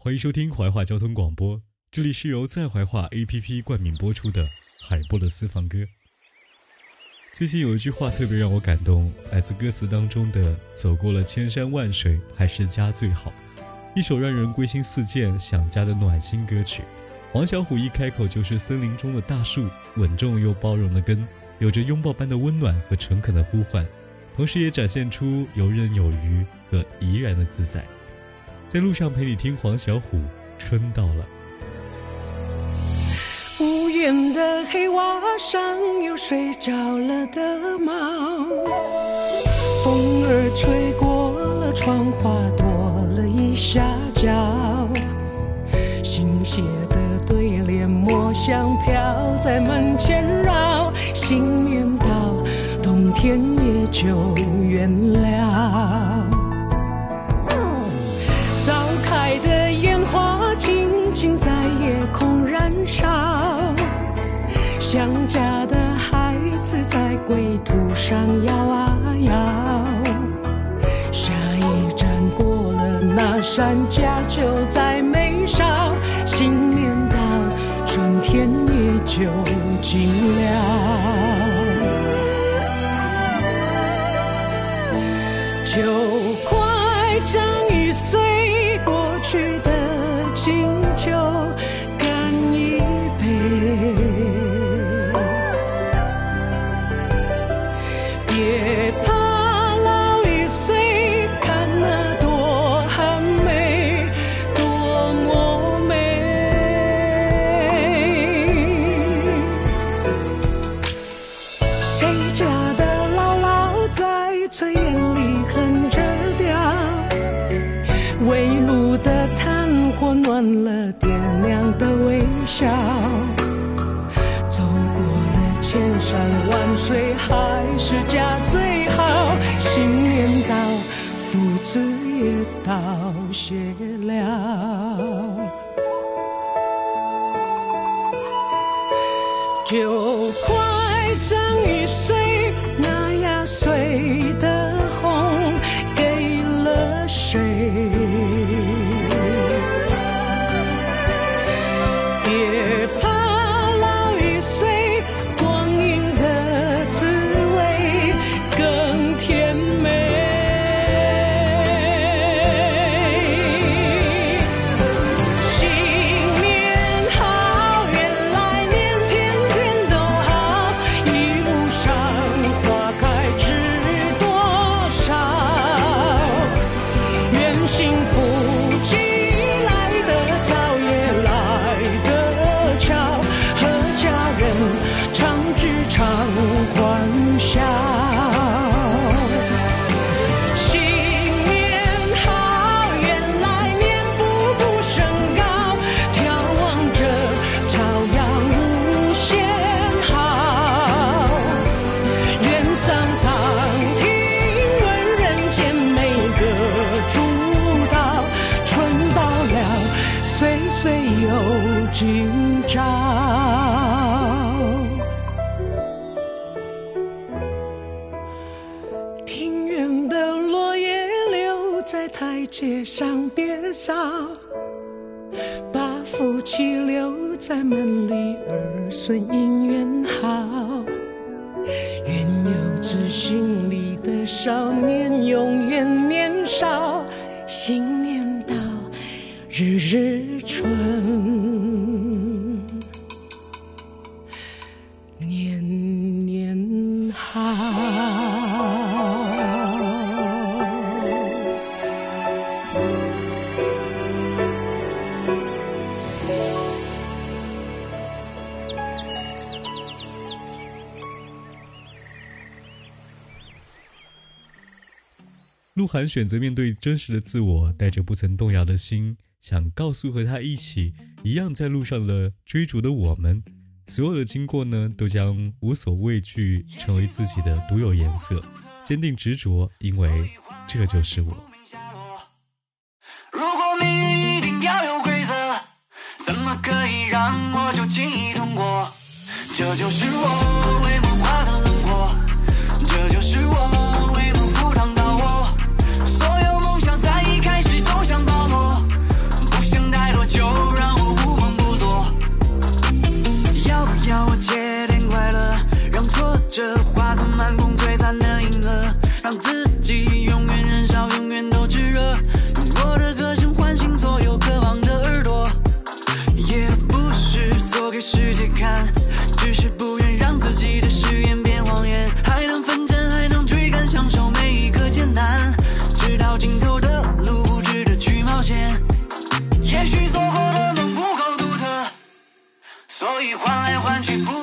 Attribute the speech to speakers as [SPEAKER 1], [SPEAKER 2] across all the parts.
[SPEAKER 1] 欢迎收听怀化交通广播，这里是由在怀化 APP 冠名播出的海波的私房歌。最近有一句话特别让我感动，来自歌词当中的“走过了千山万水，还是家最好”，一首让人归心似箭、想家的暖心歌曲。黄小琥一开口就是森林中的大树，稳重又包容的根，有着拥抱般的温暖和诚恳的呼唤，同时也展现出游刃有余和怡然的自在。在路上陪你听黄小琥，春到了。
[SPEAKER 2] 无言的黑瓦上有睡着了的猫，风儿吹过了窗花，跺了一下脚。新写的对联，墨香飘在门前绕。新年到，冬天也就远了。想家的孩子在归途上摇啊摇，下一站过了那山家就在眉梢，新年到，春天也就近了，街上别扫，把福气留在门里，儿孙姻缘好。愿有知心里的少年永远年少，新年到，日日春。
[SPEAKER 1] 鹿晗选择面对真实的自我，带着不曾动摇的心，想告诉和他一起一样在路上的追逐的我们，所有的经过呢，都将无所畏惧，成为自己的独有颜色，坚定执着，因为这就是我。
[SPEAKER 3] 如果命运一定要有规则，怎么可以让我就轻易通过？这就是我为也不是做给世界看，只是不愿让自己的誓言变谎言。还能奋战，还能追赶，享受每一个艰难，直到尽头的路不值得去冒险。也许做过的梦不够独特，所以换来换去不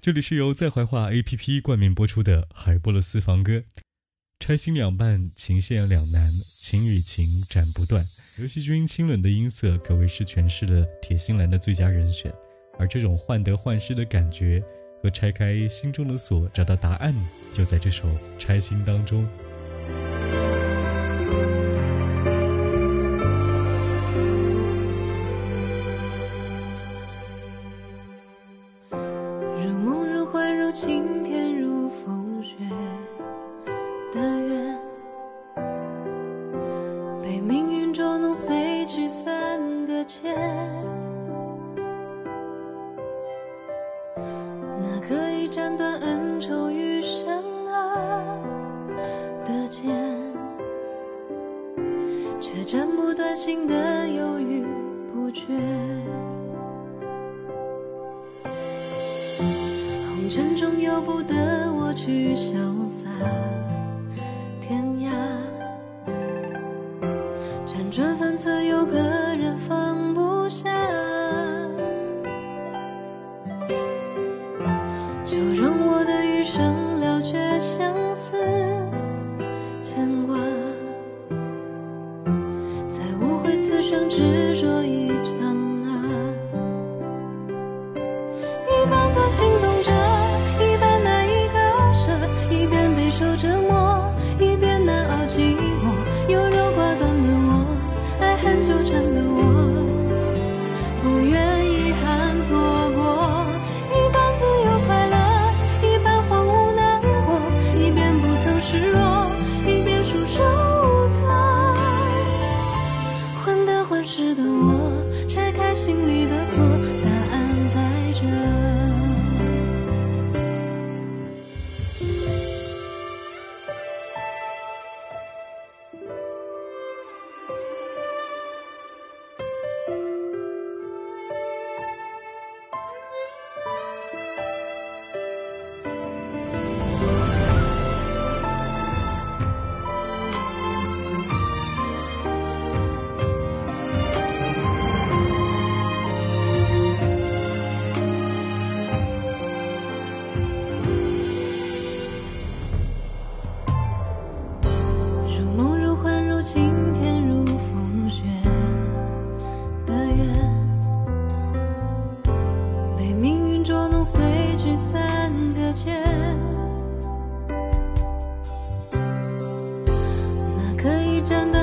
[SPEAKER 3] 这
[SPEAKER 1] 里是由在怀化 APP 冠名播出的《海波勒私房歌》，拆心两半，情线两难，情与情斩不断。刘惜君清冷的音色可谓是诠释了铁心兰的最佳人选，而这种患得患失的感觉和拆开心中的锁，找到答案，就在这首《拆心》当中。
[SPEAKER 4] 由不得我去潇洒天涯，辗转反侧有个人放不下，就让我的余生了却相思牵挂，再无悔此生执着一场真的。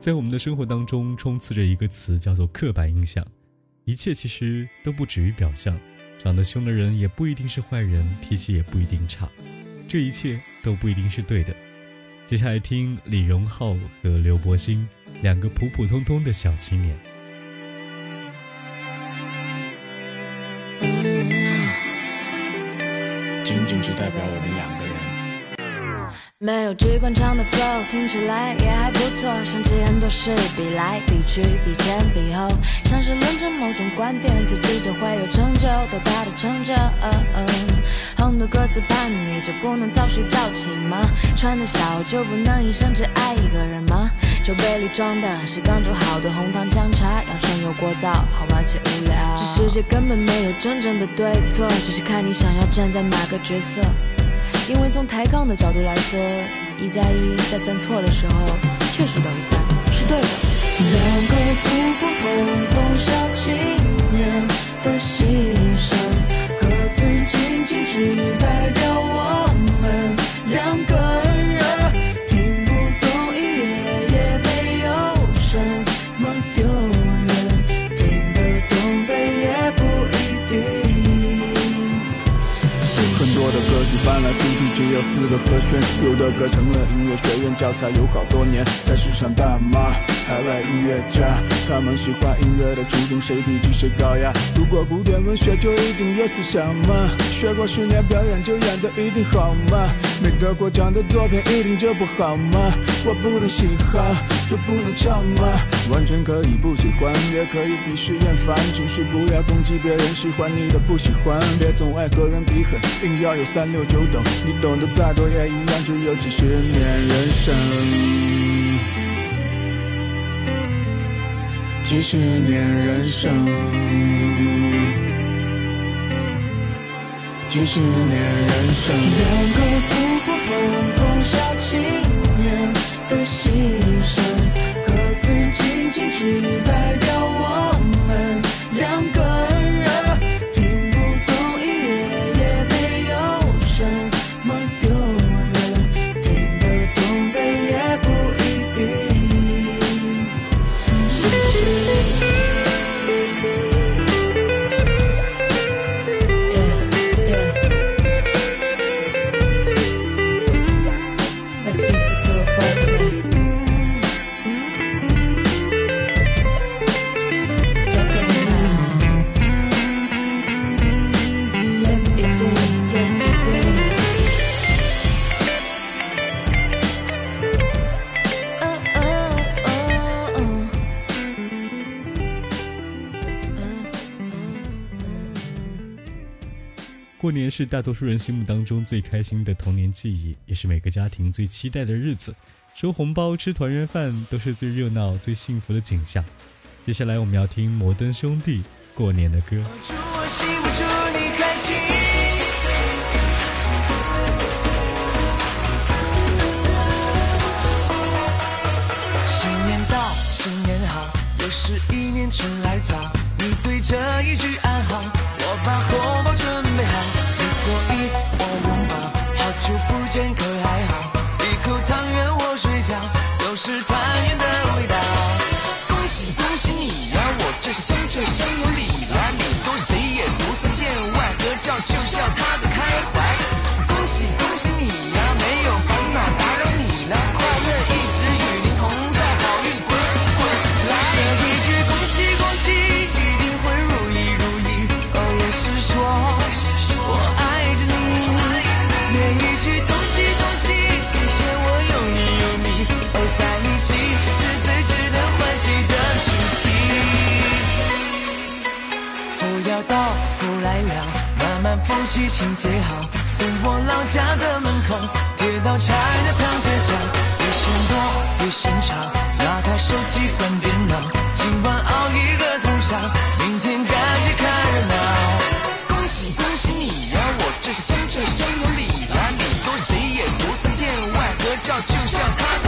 [SPEAKER 5] 在我
[SPEAKER 1] 们的生活当中，充斥着一个词，叫做刻板印象。一切其实都不止于表象，长得凶的人也不一定是坏人，脾气也不一定差，这一切都不一定是对的。接下来听李荣浩和刘柏辛两个普普通通的小青年。
[SPEAKER 6] 仅仅只代表我们两个人。
[SPEAKER 7] 没有机关枪的 flow，听起来也还不错。想起很多事，比来比去，比前比后，像是论证某种观点，自己就会有成就，多大的成就？红的歌词叛逆就不能早睡早起吗？穿的少就不能一生只爱一个人吗？酒杯里装的是刚煮好的红糖姜茶，养生又过早，好玩且无聊。这世界根本没有真正的对错，只是看你想要站在哪个角色。因为从抬杠的角度来说，一加一在算错的时候，确实等于三，是对的。
[SPEAKER 8] 两个普普通通小青年的心声，歌词仅仅只代表
[SPEAKER 6] 很多的歌曲翻来覆去只有四个和弦，有的歌成了音乐学院教材，有好多年才市场大妈。海外音乐家，他们喜欢音乐的初衷，谁低级谁高雅。读过古典文学就一定有思想吗？学过十年表演就演得一定好吗？没得过奖的作品一定就不好吗？我不能喜好就不能唱吗？完全可以不喜欢，也可以鄙视厌烦，只是不要攻击别人喜欢你的不喜欢，别总爱和人比狠，硬要有三六九等，你懂得再多也一样，只有几十年人生。几十年人生，几十年人生。
[SPEAKER 8] 两个普普通通小青年的心声，歌词仅仅只
[SPEAKER 1] 年是大多数人心目当中最开心的童年记忆，也是每个家庭最期待的日子。收红包、吃团圆饭都是最热闹、最幸福的景象。接下来我们要听摩登兄弟过年的歌。
[SPEAKER 9] 新年到，新年好，又是一年春来早。为这一句暗号，我把红包准备好，你坐以我拥抱，好久不见可还好，一口汤圆我睡觉，都是团圆的味道，恭喜恭喜你呀，我这乡下乡有礼呀，你多谁也不算见外，合照就像他的。满风隙情洁好，从我老家的门口贴到拆的唐街角，一身多，一身长，拿开手机换电脑，今晚熬一个通宵，明天赶紧看热闹。恭喜恭喜你呀、我这乡这乡有礼啦，礼多谁也不算见外合照，就
[SPEAKER 10] 像他。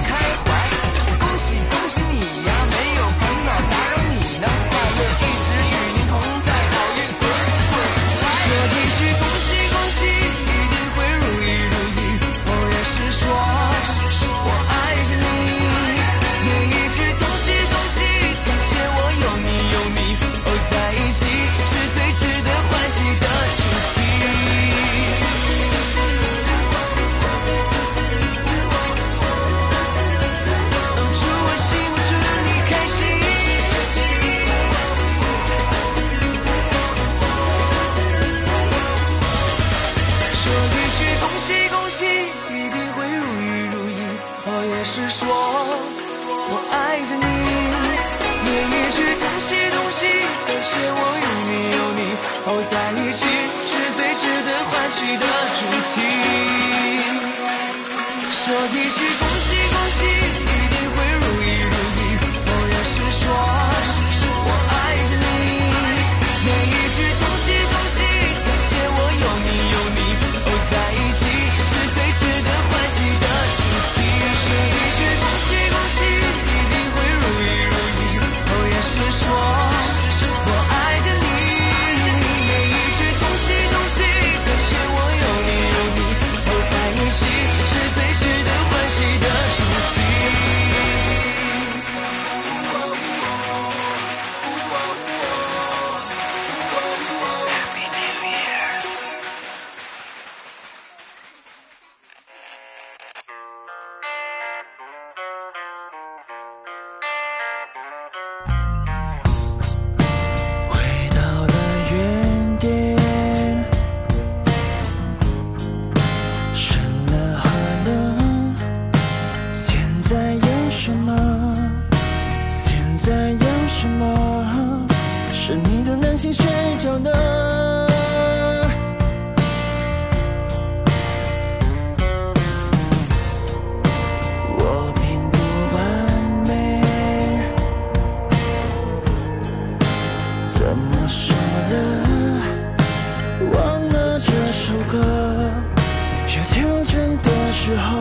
[SPEAKER 10] 认真的时候，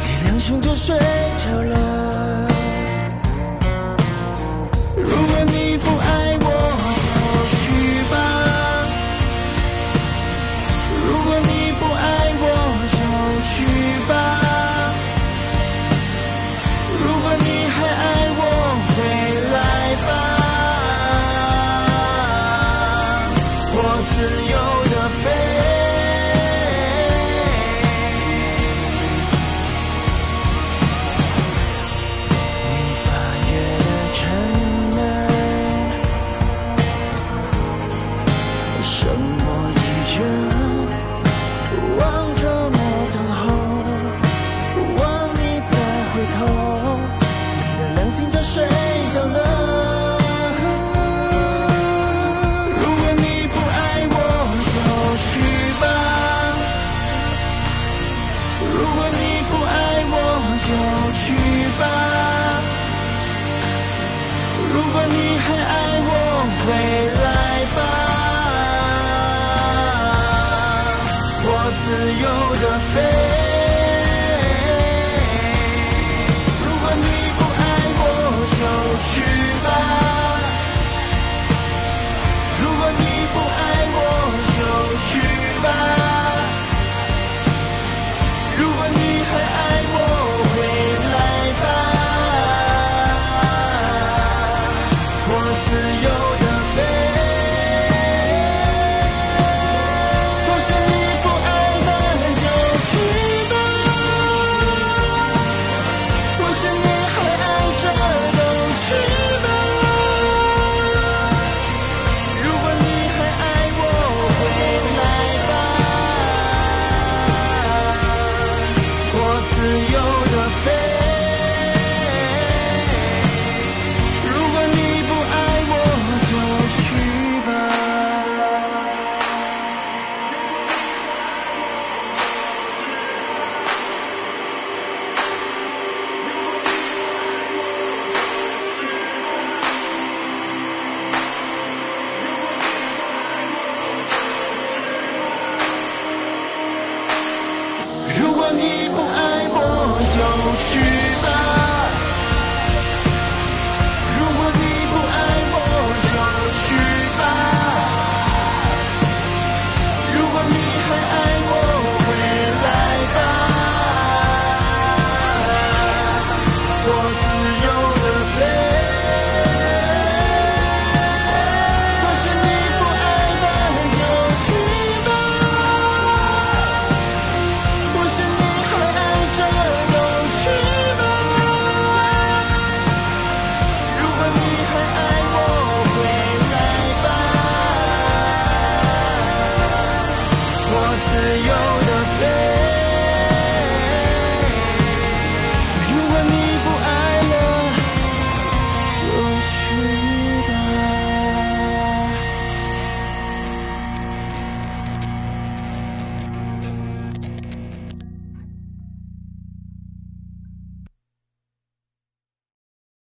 [SPEAKER 10] 天亮醒就睡着了。